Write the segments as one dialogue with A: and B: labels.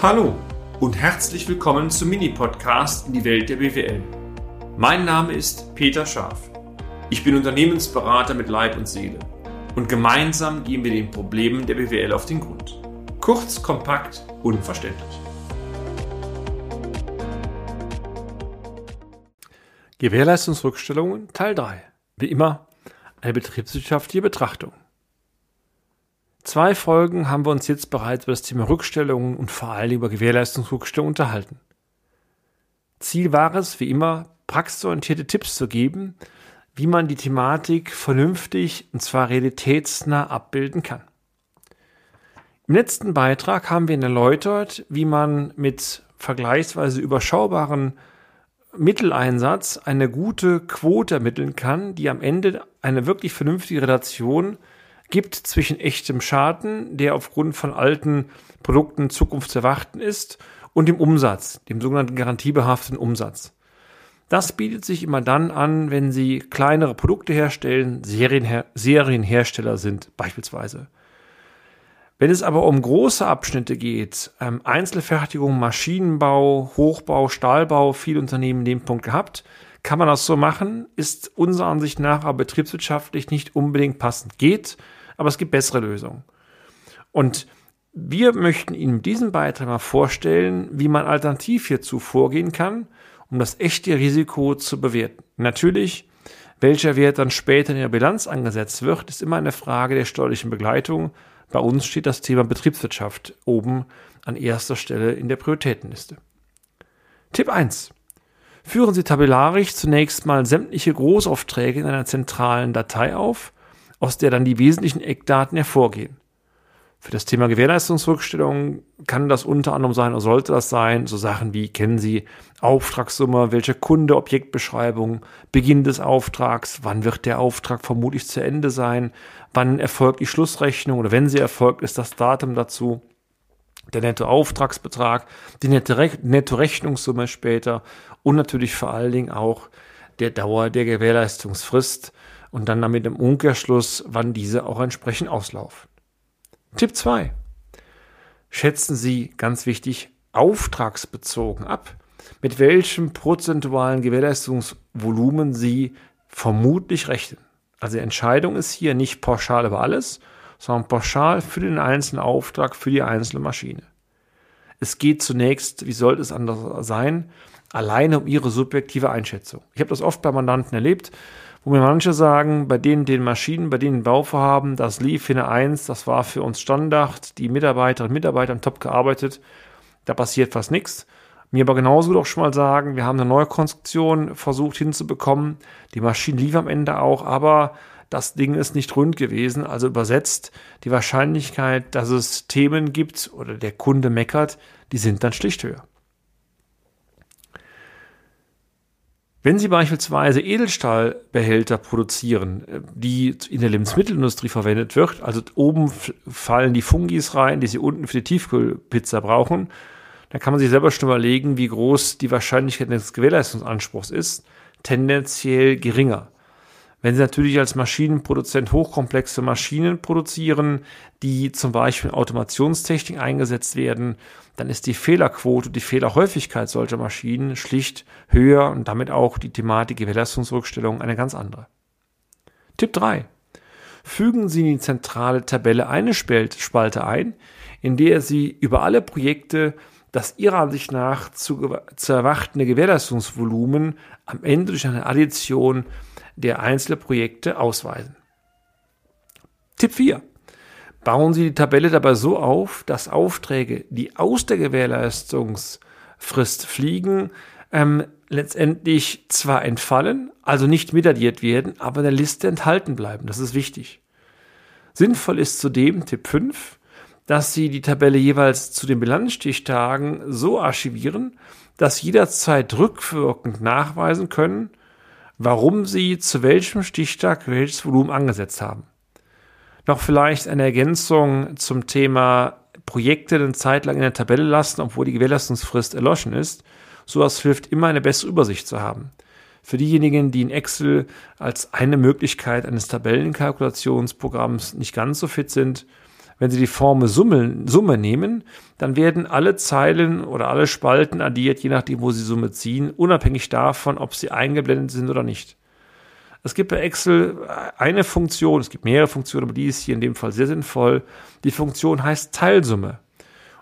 A: Hallo und herzlich willkommen zum Mini-Podcast in die Welt der BWL. Mein Name ist Peter Scharf. Ich bin Unternehmensberater mit Leib und Seele und gemeinsam gehen wir den Problemen der BWL auf den Grund. Kurz, kompakt, unverständlich.
B: Gewährleistungsrückstellungen Teil 3. Wie immer eine betriebswirtschaftliche Betrachtung. Zwei Folgen haben wir uns jetzt bereits über das Thema Rückstellungen und vor allem über Gewährleistungsrückstellungen unterhalten. Ziel war es, wie immer, praxisorientierte Tipps zu geben, wie man die Thematik vernünftig und zwar realitätsnah abbilden kann. Im letzten Beitrag haben wir erläutert, wie man mit vergleichsweise überschaubaren Mitteleinsatz eine gute Quote ermitteln kann, die am Ende eine wirklich vernünftige Relation gibt zwischen echtem Schaden, der aufgrund von alten Produkten zukunftserwarten ist, und dem Umsatz, dem sogenannten garantiebehafteten Umsatz. Das bietet sich immer dann an, wenn Sie kleinere Produkte herstellen, Serienher Serienhersteller sind beispielsweise. Wenn es aber um große Abschnitte geht, ähm, Einzelfertigung, Maschinenbau, Hochbau, Stahlbau, viele Unternehmen in dem Punkt gehabt, kann man das so machen, ist unserer Ansicht nach aber betriebswirtschaftlich nicht unbedingt passend. Geht, aber es gibt bessere Lösungen. Und wir möchten Ihnen in diesem Beitrag mal vorstellen, wie man alternativ hierzu vorgehen kann, um das echte Risiko zu bewerten. Natürlich, welcher Wert dann später in der Bilanz angesetzt wird, ist immer eine Frage der steuerlichen Begleitung. Bei uns steht das Thema Betriebswirtschaft oben an erster Stelle in der Prioritätenliste. Tipp 1. Führen Sie tabellarisch zunächst mal sämtliche Großaufträge in einer zentralen Datei auf aus der dann die wesentlichen Eckdaten hervorgehen. Für das Thema Gewährleistungsrückstellung kann das unter anderem sein oder sollte das sein, so Sachen wie kennen Sie Auftragssumme, welcher Kunde, Objektbeschreibung, Beginn des Auftrags, wann wird der Auftrag vermutlich zu Ende sein, wann erfolgt die Schlussrechnung oder wenn sie erfolgt, ist das Datum dazu, der Nettoauftragsbetrag, die Nettorechnungssumme später und natürlich vor allen Dingen auch der Dauer der Gewährleistungsfrist und dann damit im Umkehrschluss, wann diese auch entsprechend auslaufen. Tipp 2. Schätzen Sie, ganz wichtig, auftragsbezogen ab, mit welchem prozentualen Gewährleistungsvolumen Sie vermutlich rechnen. Also die Entscheidung ist hier nicht pauschal über alles, sondern pauschal für den einzelnen Auftrag, für die einzelne Maschine. Es geht zunächst, wie sollte es anders sein, alleine um Ihre subjektive Einschätzung. Ich habe das oft bei Mandanten erlebt, wo mir manche sagen, bei denen den Maschinen, bei denen Bauvorhaben, das lief in der 1, das war für uns Standard, die Mitarbeiterinnen und Mitarbeiter haben top gearbeitet, da passiert fast nichts. Mir aber genauso doch schon mal sagen, wir haben eine neue Konstruktion versucht hinzubekommen, die Maschinen lief am Ende auch, aber das Ding ist nicht rund gewesen, also übersetzt die Wahrscheinlichkeit, dass es Themen gibt oder der Kunde meckert, die sind dann schlicht höher. Wenn Sie beispielsweise Edelstahlbehälter produzieren, äh, die in der Lebensmittelindustrie verwendet wird, also oben fallen die Fungis rein, die Sie unten für die Tiefkühlpizza brauchen, dann kann man sich selber schon überlegen, wie groß die Wahrscheinlichkeit des Gewährleistungsanspruchs ist. Tendenziell geringer. Wenn Sie natürlich als Maschinenproduzent hochkomplexe Maschinen produzieren, die zum Beispiel in Automationstechnik eingesetzt werden, dann ist die Fehlerquote, die Fehlerhäufigkeit solcher Maschinen schlicht höher und damit auch die Thematik Gewährleistungsrückstellung eine ganz andere. Tipp 3. Fügen Sie in die zentrale Tabelle eine Spalte ein, in der Sie über alle Projekte das Ihrer Ansicht nach zu, zu erwartende Gewährleistungsvolumen am Ende durch eine Addition der einzelnen Projekte ausweisen. Tipp 4. Bauen Sie die Tabelle dabei so auf, dass Aufträge, die aus der Gewährleistungsfrist fliegen, ähm, letztendlich zwar entfallen, also nicht mitaddiert werden, aber in der Liste enthalten bleiben. Das ist wichtig. Sinnvoll ist zudem Tipp 5, dass Sie die Tabelle jeweils zu den Bilanzstichtagen so archivieren, dass jederzeit rückwirkend nachweisen können, warum Sie zu welchem Stichtag welches Volumen angesetzt haben. Noch vielleicht eine Ergänzung zum Thema Projekte eine Zeit lang in der Tabelle lassen, obwohl die Gewährleistungsfrist erloschen ist. Sowas hilft immer eine bessere Übersicht zu haben. Für diejenigen, die in Excel als eine Möglichkeit eines Tabellenkalkulationsprogramms nicht ganz so fit sind, Wenn Sie die Formel Summe, nehmen, dann werden alle Zeilen oder alle Spalten addiert, je nachdem, wo Sie Summe ziehen, unabhängig davon, ob sie eingeblendet sind oder nicht. Es gibt bei Excel eine Funktion, es gibt mehrere Funktionen, aber die ist hier in dem Fall sehr sinnvoll. Die Funktion heißt Teilsumme.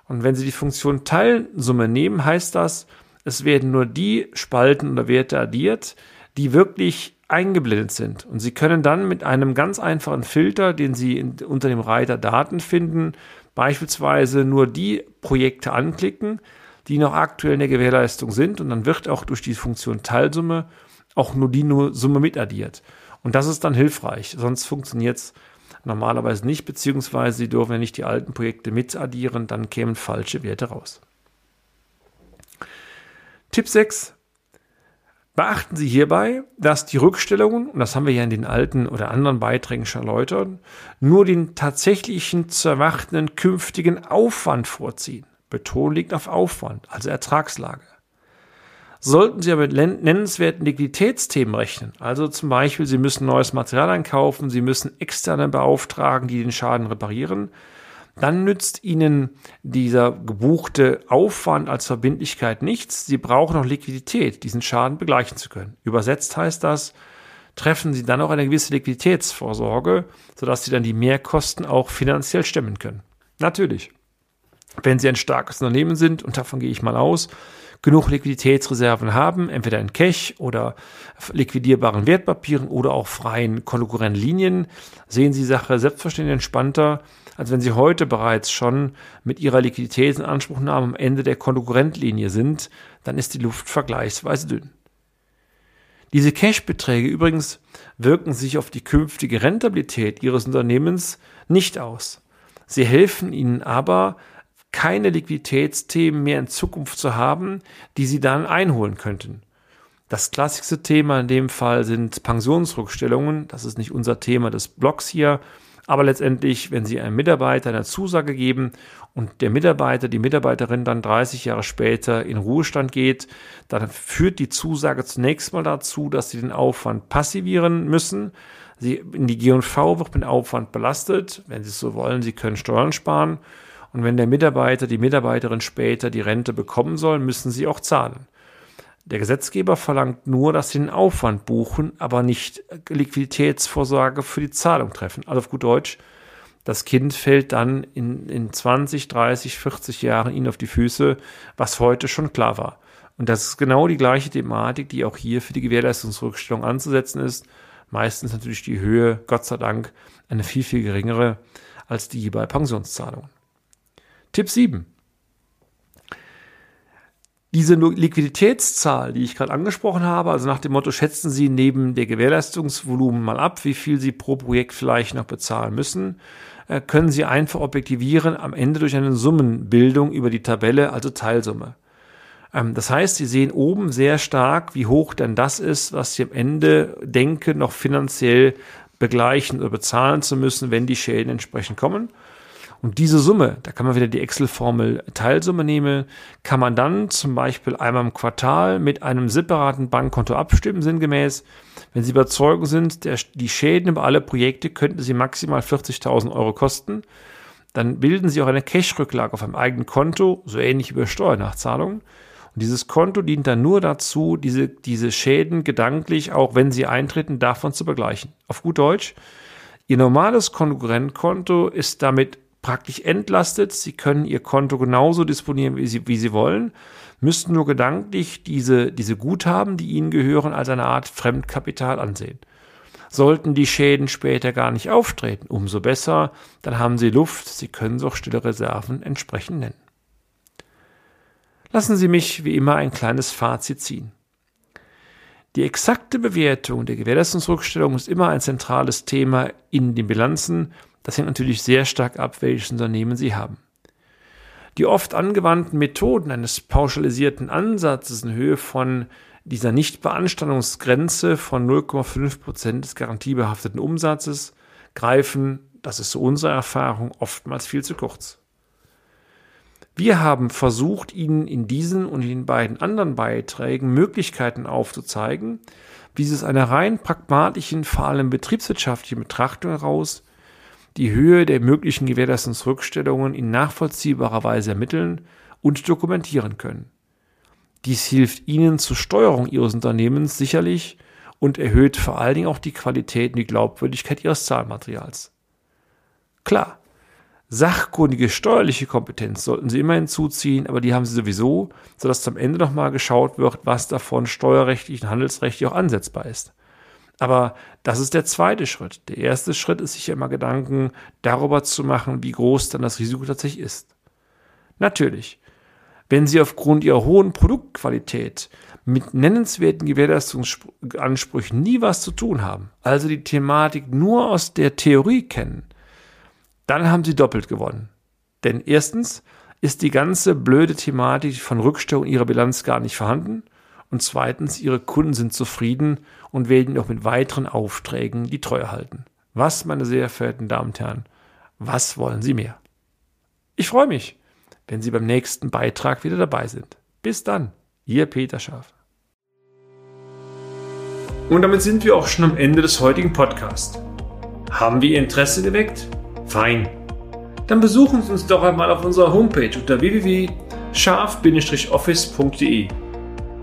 B: Und wenn Sie die Funktion Teilsumme nehmen, heißt das, es werden nur die Spalten oder Werte addiert, die wirklich eingeblendet sind. Und Sie können dann mit einem ganz einfachen Filter, den Sie in, unter dem Reiter Daten finden, beispielsweise nur die Projekte anklicken, die noch aktuell in der Gewährleistung sind. Und dann wird auch durch die Funktion Teilsumme auch nur die Summe mitaddiert. Und das ist dann hilfreich. Sonst funktioniert es normalerweise nicht, beziehungsweise Sie dürfen ja nicht die alten Projekte mitaddieren, dann kämen falsche Werte raus. Tipp 6. Beachten Sie hierbei, dass die Rückstellungen, und das haben wir ja in den alten oder anderen Beiträgen schon erläutert, nur den tatsächlichen zu erwartenden künftigen Aufwand vorziehen. Beton liegt auf Aufwand, also Ertragslage. Sollten Sie aber mit nennenswerten Liquiditätsthemen rechnen, also zum Beispiel Sie müssen neues Material einkaufen, Sie müssen externe beauftragen, die den Schaden reparieren, dann nützt Ihnen dieser gebuchte Aufwand als Verbindlichkeit nichts. Sie brauchen noch Liquidität, diesen Schaden begleichen zu können. Übersetzt heißt das, treffen Sie dann auch eine gewisse Liquiditätsvorsorge, sodass Sie dann die Mehrkosten auch finanziell stemmen können. Natürlich. Wenn Sie ein starkes Unternehmen sind, und davon gehe ich mal aus, genug Liquiditätsreserven haben, entweder in Cash oder liquidierbaren Wertpapieren oder auch freien Konkurrentlinien, sehen Sie die Sache selbstverständlich entspannter, als wenn Sie heute bereits schon mit Ihrer Liquiditätsanspruchnahme am Ende der Konkurrentlinie sind, dann ist die Luft vergleichsweise dünn. Diese Cash-Beträge übrigens wirken sich auf die künftige Rentabilität Ihres Unternehmens nicht aus. Sie helfen Ihnen aber, keine Liquiditätsthemen mehr in Zukunft zu haben, die sie dann einholen könnten. Das klassischste Thema in dem Fall sind Pensionsrückstellungen. Das ist nicht unser Thema des Blogs hier. Aber letztendlich, wenn Sie einem Mitarbeiter eine Zusage geben und der Mitarbeiter, die Mitarbeiterin dann 30 Jahre später in Ruhestand geht, dann führt die Zusage zunächst mal dazu, dass Sie den Aufwand passivieren müssen. Sie, in die G&V wird mit Aufwand belastet. Wenn Sie es so wollen, Sie können Steuern sparen. Und wenn der Mitarbeiter, die Mitarbeiterin später die Rente bekommen soll, müssen sie auch zahlen. Der Gesetzgeber verlangt nur, dass sie den Aufwand buchen, aber nicht Liquiditätsvorsorge für die Zahlung treffen. Also auf gut Deutsch, das Kind fällt dann in, in 20, 30, 40 Jahren ihnen auf die Füße, was heute schon klar war. Und das ist genau die gleiche Thematik, die auch hier für die Gewährleistungsrückstellung anzusetzen ist. Meistens natürlich die Höhe, Gott sei Dank, eine viel, viel geringere als die bei Pensionszahlungen. Tipp 7. Diese Liquiditätszahl, die ich gerade angesprochen habe, also nach dem Motto, schätzen Sie neben der Gewährleistungsvolumen mal ab, wie viel Sie pro Projekt vielleicht noch bezahlen müssen, äh, können Sie einfach objektivieren am Ende durch eine Summenbildung über die Tabelle, also Teilsumme. Ähm, das heißt, Sie sehen oben sehr stark, wie hoch denn das ist, was Sie am Ende denken, noch finanziell begleichen oder bezahlen zu müssen, wenn die Schäden entsprechend kommen. Und diese Summe, da kann man wieder die Excel-Formel Teilsumme nehmen, kann man dann zum Beispiel einmal im Quartal mit einem separaten Bankkonto abstimmen, sinngemäß. Wenn Sie überzeugt sind, der, die Schäden über alle Projekte könnten Sie maximal 40.000 Euro kosten, dann bilden Sie auch eine Cash-Rücklage auf einem eigenen Konto, so ähnlich wie bei Steuernachzahlungen. Und dieses Konto dient dann nur dazu, diese, diese Schäden gedanklich, auch wenn sie eintreten, davon zu begleichen. Auf gut Deutsch, Ihr normales Konkurrentkonto ist damit praktisch entlastet. Sie können Ihr Konto genauso disponieren, wie Sie, wie Sie wollen, müssten nur gedanklich diese, diese Guthaben, die Ihnen gehören, als eine Art Fremdkapital ansehen. Sollten die Schäden später gar nicht auftreten, umso besser, dann haben Sie Luft, Sie können auch stille Reserven entsprechend nennen. Lassen Sie mich wie immer ein kleines Fazit ziehen. Die exakte Bewertung der Gewährleistungsrückstellung ist immer ein zentrales Thema in den Bilanzen das hängt natürlich sehr stark ab, welches Unternehmen Sie haben. Die oft angewandten Methoden eines pauschalisierten Ansatzes in Höhe von dieser Nichtbeanstandungsgrenze von 0,5 Prozent des garantiebehafteten Umsatzes greifen, das ist so unsere Erfahrung, oftmals viel zu kurz. Wir haben versucht, Ihnen in diesen und in den beiden anderen Beiträgen Möglichkeiten aufzuzeigen, wie Sie aus einer rein pragmatischen, vor allem betriebswirtschaftlichen Betrachtung heraus die Höhe der möglichen Gewährleistungsrückstellungen in nachvollziehbarer Weise ermitteln und dokumentieren können. Dies hilft Ihnen zur Steuerung Ihres Unternehmens sicherlich und erhöht vor allen Dingen auch die Qualität und die Glaubwürdigkeit Ihres Zahlmaterials. Klar, sachkundige steuerliche Kompetenz sollten Sie immer hinzuziehen, aber die haben Sie sowieso, sodass am Ende nochmal geschaut wird, was davon steuerrechtlich und handelsrechtlich auch ansetzbar ist. Aber das ist der zweite Schritt. Der erste Schritt ist sich immer Gedanken darüber zu machen, wie groß dann das Risiko tatsächlich ist. Natürlich, wenn Sie aufgrund Ihrer hohen Produktqualität mit nennenswerten Gewährleistungsansprüchen nie was zu tun haben, also die Thematik nur aus der Theorie kennen, dann haben Sie doppelt gewonnen. Denn erstens ist die ganze blöde Thematik von Rückstellung Ihrer Bilanz gar nicht vorhanden und zweitens, Ihre Kunden sind zufrieden und werden auch mit weiteren Aufträgen die Treue halten. Was, meine sehr verehrten Damen und Herren, was wollen Sie mehr? Ich freue mich, wenn Sie beim nächsten Beitrag wieder dabei sind. Bis dann, Ihr Peter Schaf.
A: Und damit sind wir auch schon am Ende des heutigen Podcasts. Haben wir Ihr Interesse geweckt? Fein. Dann besuchen Sie uns doch einmal auf unserer Homepage unter www.scharf-office.de